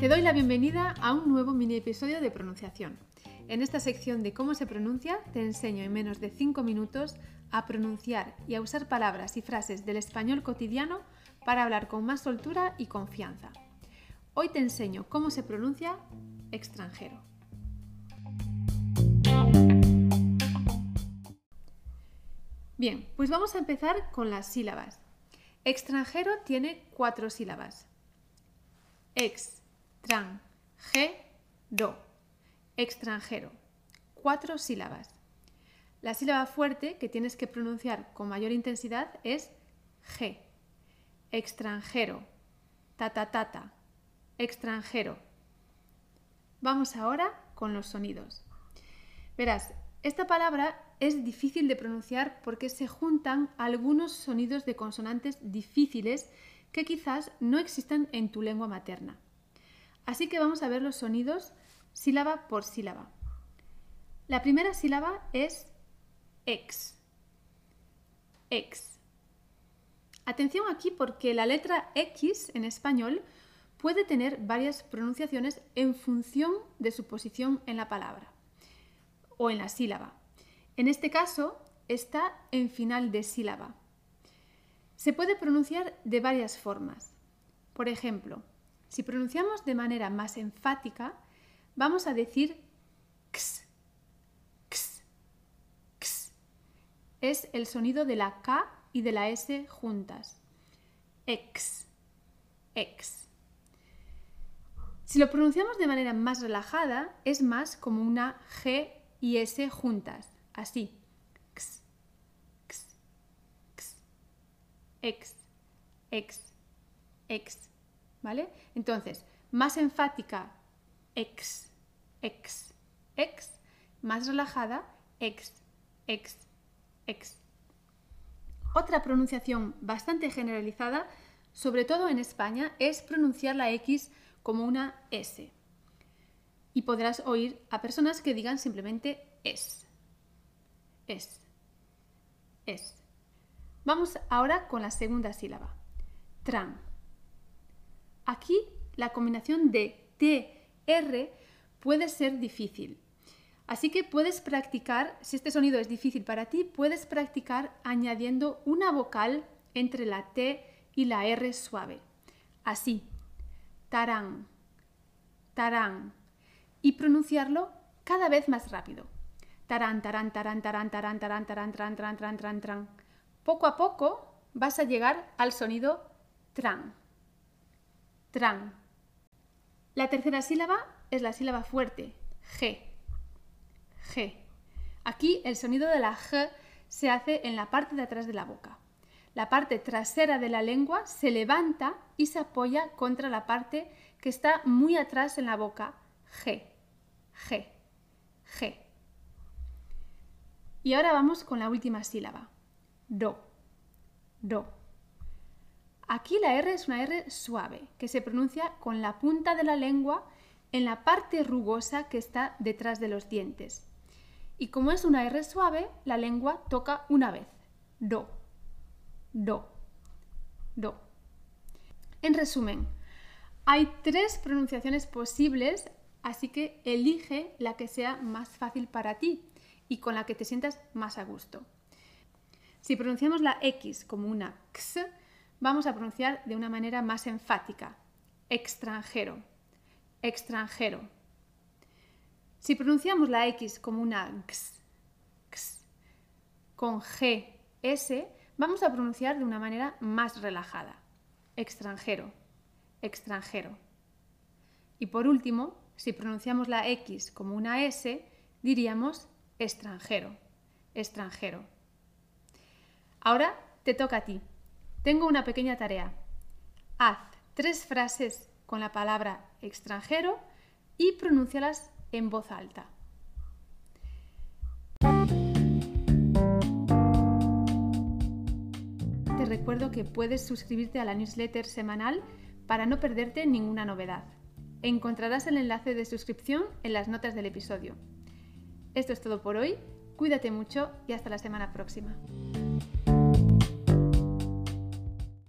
Te doy la bienvenida a un nuevo mini episodio de pronunciación. En esta sección de cómo se pronuncia te enseño en menos de 5 minutos a pronunciar y a usar palabras y frases del español cotidiano para hablar con más soltura y confianza. Hoy te enseño cómo se pronuncia extranjero. Bien, pues vamos a empezar con las sílabas. Extranjero tiene cuatro sílabas. Ex, tran, ge, do. Extranjero. Cuatro sílabas. La sílaba fuerte que tienes que pronunciar con mayor intensidad es G. Extranjero. Tata tata. Extranjero. Vamos ahora con los sonidos. Verás, esta palabra es difícil de pronunciar porque se juntan algunos sonidos de consonantes difíciles que quizás no existan en tu lengua materna. Así que vamos a ver los sonidos sílaba por sílaba. La primera sílaba es ex. Ex. Atención aquí porque la letra X en español puede tener varias pronunciaciones en función de su posición en la palabra o en la sílaba. En este caso está en final de sílaba. Se puede pronunciar de varias formas. Por ejemplo, si pronunciamos de manera más enfática, vamos a decir x, x, x. Es el sonido de la K y de la S juntas. X, x. Si lo pronunciamos de manera más relajada, es más como una G y S juntas, así. X, x, x, x, x, x. ¿Vale? Entonces, más enfática, x, x, x, más relajada, x, x, x. Otra pronunciación bastante generalizada, sobre todo en España, es pronunciar la X como una S. Y podrás oír a personas que digan simplemente es. Es. Es. Vamos ahora con la segunda sílaba. Tran. Aquí la combinación de T, R puede ser difícil. Así que puedes practicar, si este sonido es difícil para ti, puedes practicar añadiendo una vocal entre la T y la R suave. Así, tarán, tarán. Y pronunciarlo cada vez más rápido. Tarán, tarán, tarán, tarán, tarán, tarán, tarán, tarán, tarán, tarán, tarán, tarán. Poco a poco vas a llegar al sonido tran. Tran. La tercera sílaba es la sílaba fuerte, G. G. Aquí el sonido de la G se hace en la parte de atrás de la boca. La parte trasera de la lengua se levanta y se apoya contra la parte que está muy atrás en la boca, G. G. G. Y ahora vamos con la última sílaba, Do. Do. Aquí la R es una R suave, que se pronuncia con la punta de la lengua en la parte rugosa que está detrás de los dientes. Y como es una R suave, la lengua toca una vez. Do, do, do. En resumen, hay tres pronunciaciones posibles, así que elige la que sea más fácil para ti y con la que te sientas más a gusto. Si pronunciamos la X como una X, vamos a pronunciar de una manera más enfática. Extranjero, extranjero. Si pronunciamos la X como una X, X con G, S, vamos a pronunciar de una manera más relajada. Extranjero, extranjero. Y por último, si pronunciamos la X como una S, diríamos extranjero, extranjero. Ahora te toca a ti. Tengo una pequeña tarea. Haz tres frases con la palabra extranjero y pronúncialas en voz alta. Te recuerdo que puedes suscribirte a la newsletter semanal para no perderte ninguna novedad. Encontrarás el enlace de suscripción en las notas del episodio. Esto es todo por hoy, cuídate mucho y hasta la semana próxima.